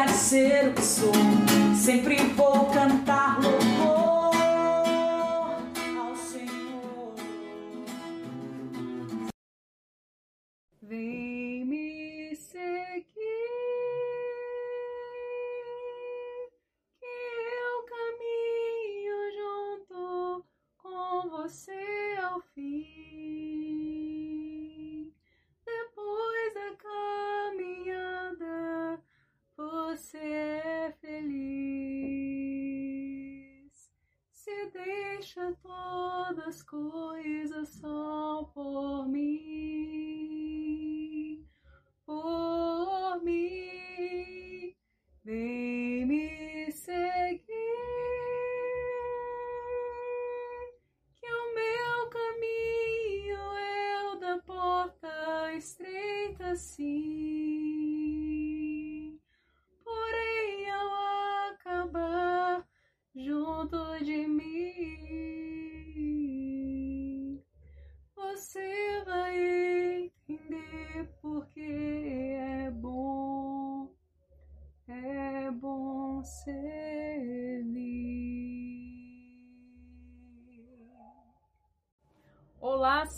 deixar de ser o que sou. Sempre vou cantar louvor ao Senhor. Vem me seguir, que eu caminho junto com você ao fim. Todas as coisas só por mim, por mim. Vem me seguir, que o meu caminho é o da porta estreita, sim.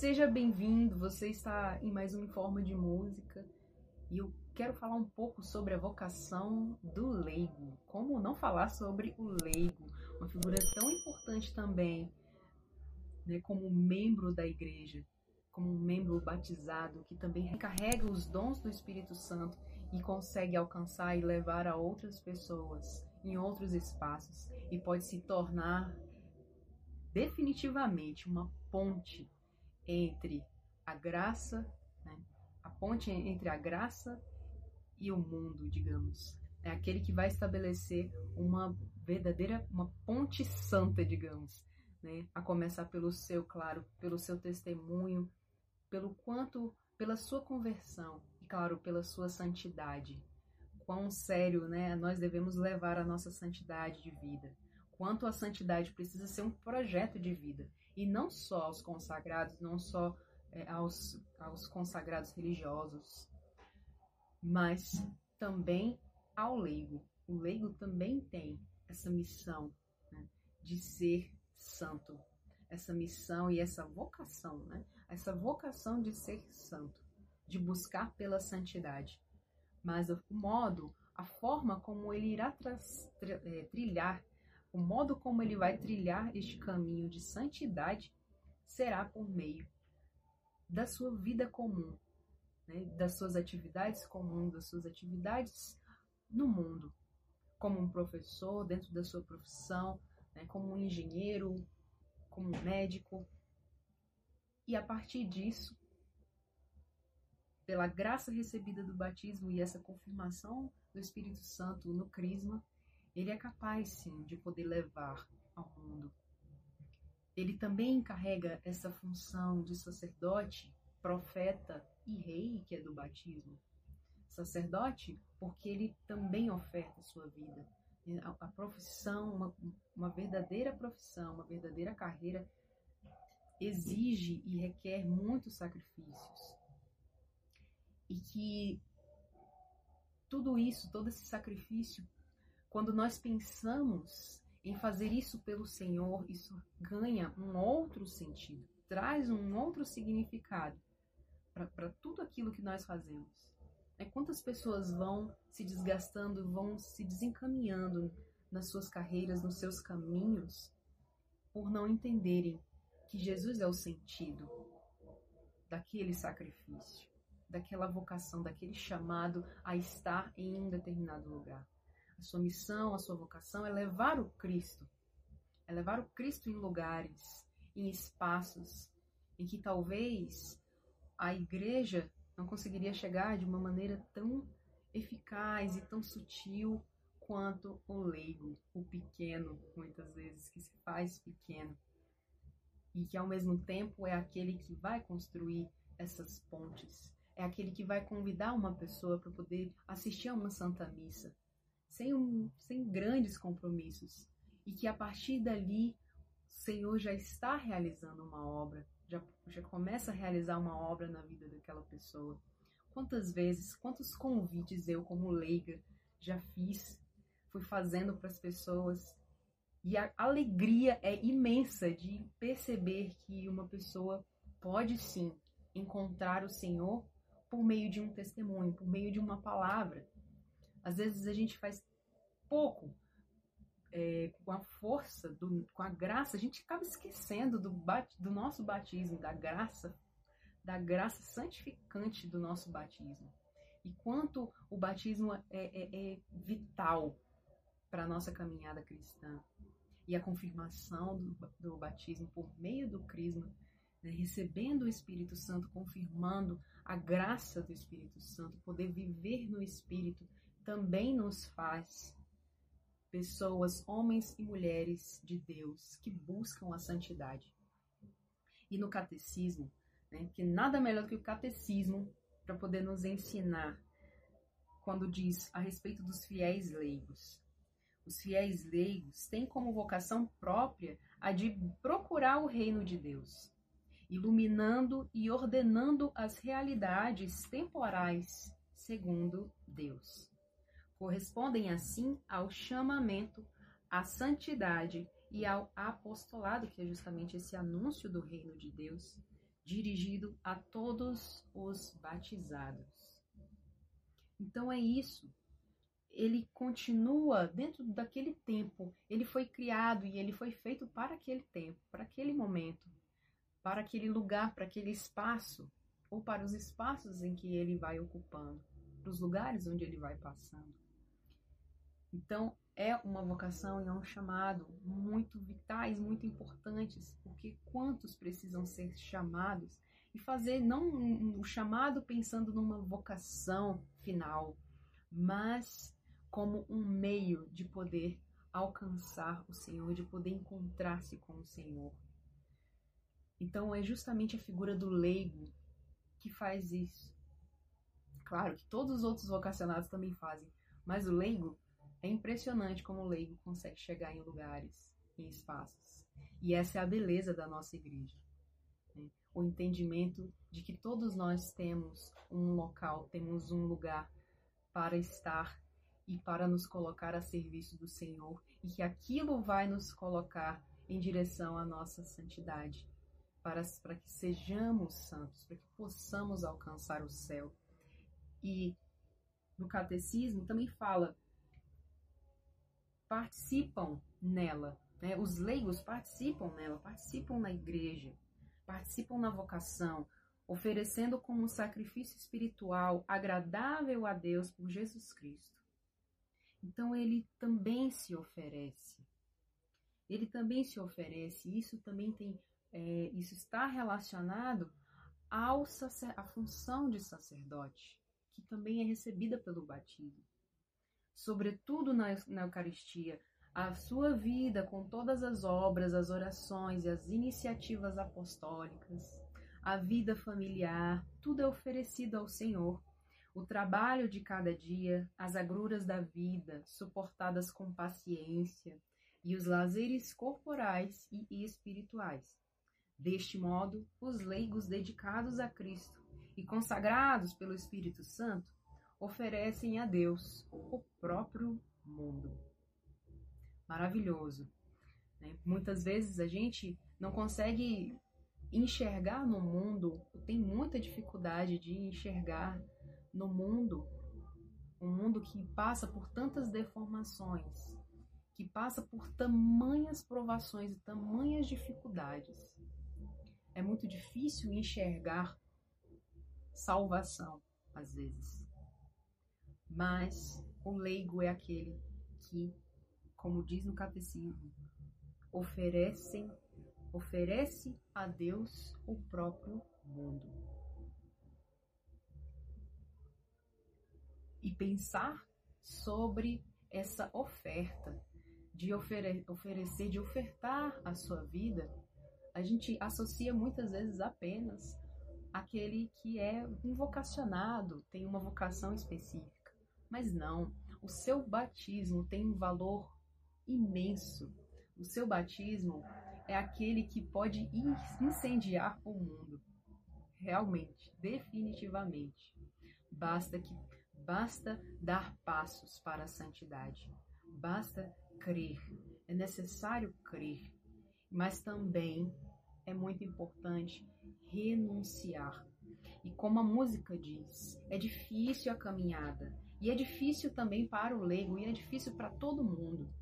Seja bem-vindo. Você está em mais um Informa de Música e eu quero falar um pouco sobre a vocação do leigo. Como não falar sobre o leigo, uma figura tão importante também, né, como membro da igreja, como um membro batizado que também carrega os dons do Espírito Santo e consegue alcançar e levar a outras pessoas em outros espaços e pode se tornar definitivamente uma ponte entre a graça, né, a ponte entre a graça e o mundo, digamos. É aquele que vai estabelecer uma verdadeira, uma ponte santa, digamos, né? A começar pelo seu, claro, pelo seu testemunho, pelo quanto, pela sua conversão e, claro, pela sua santidade. Quão sério, né? Nós devemos levar a nossa santidade de vida. Quanto a santidade precisa ser um projeto de vida e não só aos consagrados, não só é, aos, aos consagrados religiosos, mas também ao leigo. O leigo também tem essa missão né, de ser santo, essa missão e essa vocação, né? Essa vocação de ser santo, de buscar pela santidade. Mas o modo, a forma como ele irá trilhar, o modo como ele vai trilhar este caminho de santidade será por meio da sua vida comum, né? das suas atividades comuns, das suas atividades no mundo, como um professor, dentro da sua profissão, né? como um engenheiro, como um médico. E a partir disso, pela graça recebida do batismo e essa confirmação do Espírito Santo no Crisma, ele é capaz sim de poder levar ao mundo. Ele também carrega essa função de sacerdote, profeta e rei, que é do batismo. Sacerdote, porque ele também oferta sua vida. A, profissão, uma, uma verdadeira profissão, uma verdadeira carreira, exige e requer muitos sacrifícios. E que tudo isso, todo esse sacrifício, quando nós pensamos em fazer isso pelo Senhor, isso ganha um outro sentido, traz um outro significado para tudo aquilo que nós fazemos. É quantas pessoas vão se desgastando, vão se desencaminhando nas suas carreiras, nos seus caminhos, por não entenderem que Jesus é o sentido daquele sacrifício, daquela vocação, daquele chamado a estar em um determinado lugar. A sua missão, a sua vocação é levar o Cristo, é levar o Cristo em lugares, em espaços em que talvez a igreja não conseguiria chegar de uma maneira tão eficaz e tão sutil quanto o leigo, o pequeno, muitas vezes, que se faz pequeno. E que ao mesmo tempo é aquele que vai construir essas pontes, é aquele que vai convidar uma pessoa para poder assistir a uma santa missa, sem, um, sem grandes compromissos, e que a partir dali o Senhor já está realizando uma obra, já, já começa a realizar uma obra na vida daquela pessoa. Quantas vezes, quantos convites eu, como leiga, já fiz, fui fazendo para as pessoas. E a alegria é imensa de perceber que uma pessoa pode sim encontrar o Senhor por meio de um testemunho, por meio de uma palavra. Às vezes a gente faz pouco é, com a força, do, com a graça, a gente acaba esquecendo do, do nosso batismo, da graça, da graça santificante do nosso batismo. E quanto o batismo é, é, é vital para a nossa caminhada cristã. E a confirmação do, do batismo por meio do crisma, né, recebendo o Espírito Santo, confirmando a graça do Espírito Santo, poder viver no Espírito, também nos faz pessoas, homens e mulheres de Deus que buscam a santidade. E no catecismo, né, que nada melhor que o catecismo para poder nos ensinar quando diz a respeito dos fiéis leigos. Os fiéis leigos têm como vocação própria a de procurar o reino de Deus, iluminando e ordenando as realidades temporais segundo Deus correspondem assim ao chamamento, à santidade e ao apostolado, que é justamente esse anúncio do reino de Deus, dirigido a todos os batizados. Então é isso. Ele continua dentro daquele tempo. Ele foi criado e ele foi feito para aquele tempo, para aquele momento, para aquele lugar, para aquele espaço, ou para os espaços em que ele vai ocupando, para os lugares onde ele vai passando. Então, é uma vocação e é um chamado muito vitais, muito importantes, porque quantos precisam ser chamados e fazer não o um chamado pensando numa vocação final, mas como um meio de poder alcançar o Senhor, de poder encontrar-se com o Senhor. Então é justamente a figura do leigo que faz isso. Claro que todos os outros vocacionados também fazem, mas o leigo é impressionante como o leigo consegue chegar em lugares, em espaços. E essa é a beleza da nossa igreja. Né? O entendimento de que todos nós temos um local, temos um lugar para estar e para nos colocar a serviço do Senhor, e que aquilo vai nos colocar em direção à nossa santidade, para, para que sejamos santos, para que possamos alcançar o céu. E no catecismo também fala participam nela, né? os leigos participam nela, participam na igreja, participam na vocação, oferecendo como sacrifício espiritual agradável a Deus por Jesus Cristo. Então ele também se oferece. Ele também se oferece. Isso também tem, é, isso está relacionado ao à função de sacerdote, que também é recebida pelo batismo sobretudo na, na Eucaristia, a sua vida com todas as obras, as orações e as iniciativas apostólicas, a vida familiar, tudo é oferecido ao Senhor. O trabalho de cada dia, as agruras da vida, suportadas com paciência, e os lazeres corporais e espirituais. Deste modo, os leigos dedicados a Cristo e consagrados pelo Espírito Santo oferecem a Deus o próprio mundo. Maravilhoso. Né? Muitas vezes a gente não consegue enxergar no mundo, tem muita dificuldade de enxergar no mundo, um mundo que passa por tantas deformações, que passa por tamanhas provações e tamanhas dificuldades. É muito difícil enxergar salvação, às vezes mas o leigo é aquele que, como diz no catecismo, oferecem, oferece a Deus o próprio mundo. E pensar sobre essa oferta de ofere oferecer, de ofertar a sua vida, a gente associa muitas vezes apenas aquele que é um vocacionado, tem uma vocação específica. Mas não, o seu batismo tem um valor imenso. O seu batismo é aquele que pode incendiar o mundo. Realmente, definitivamente. Basta que Basta dar passos para a santidade. Basta crer. É necessário crer. Mas também é muito importante renunciar. E como a música diz, é difícil a caminhada. E é difícil também para o leigo, e é difícil para todo mundo.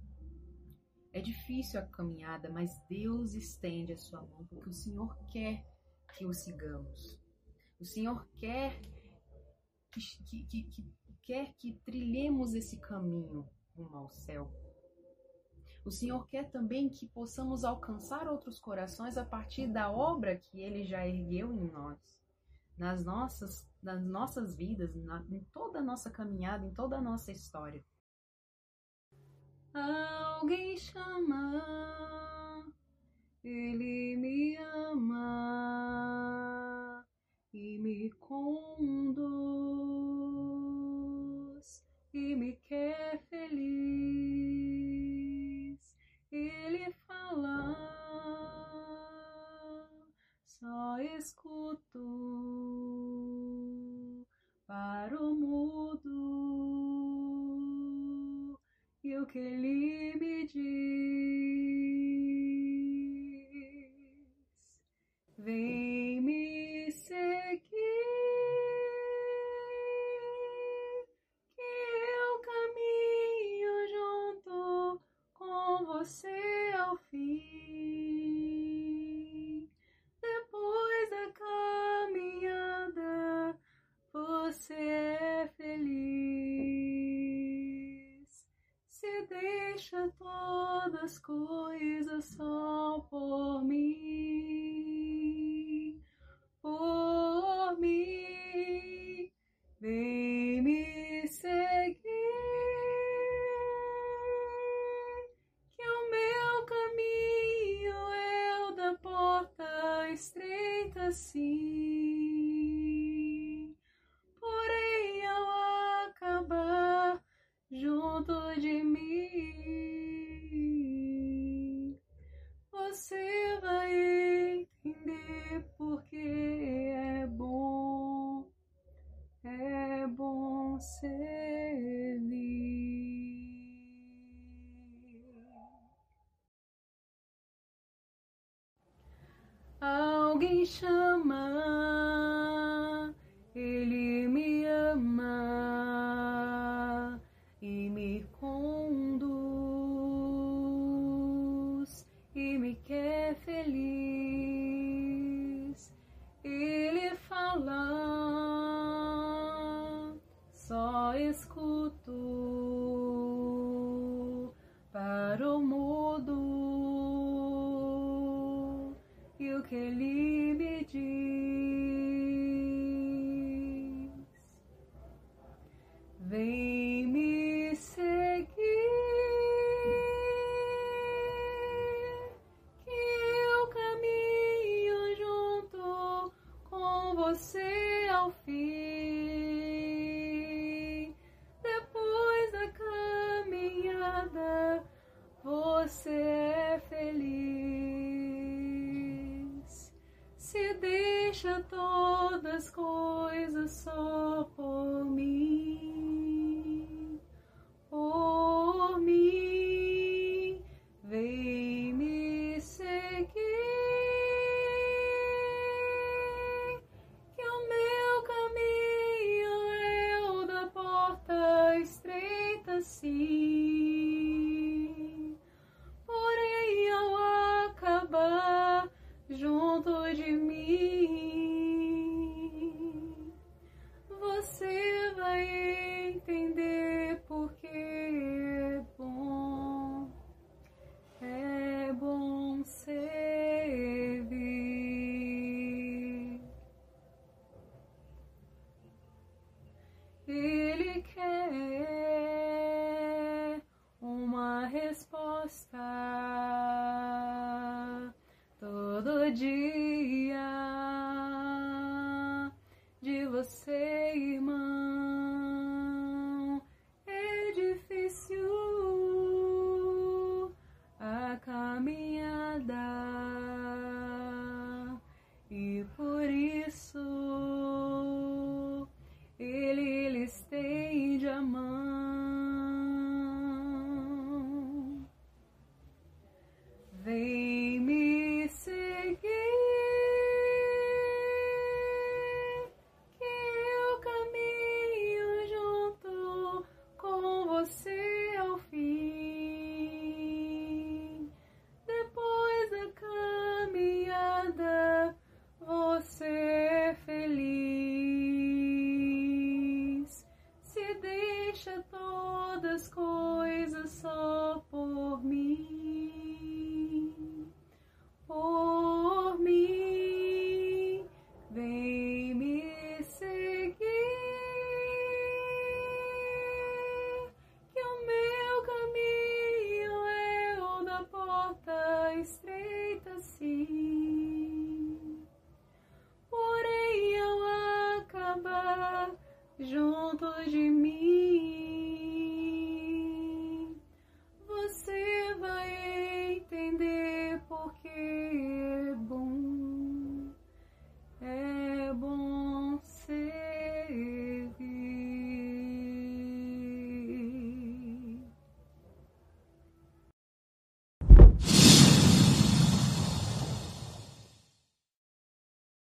É difícil a caminhada, mas Deus estende a sua mão, porque o Senhor quer que o sigamos. O Senhor quer que, que, que, quer que trilhemos esse caminho rumo ao céu. O Senhor quer também que possamos alcançar outros corações a partir da obra que Ele já ergueu em nós, nas nossas, nas nossas vidas, na, em toda a nossa caminhada, em toda a nossa história. Alguém chama, Ele me ama e me conduz e me quer feliz. Só escuto para o mudo e o que ele me diz. Deixa todas as coisas só por mim, junto de mim, você todas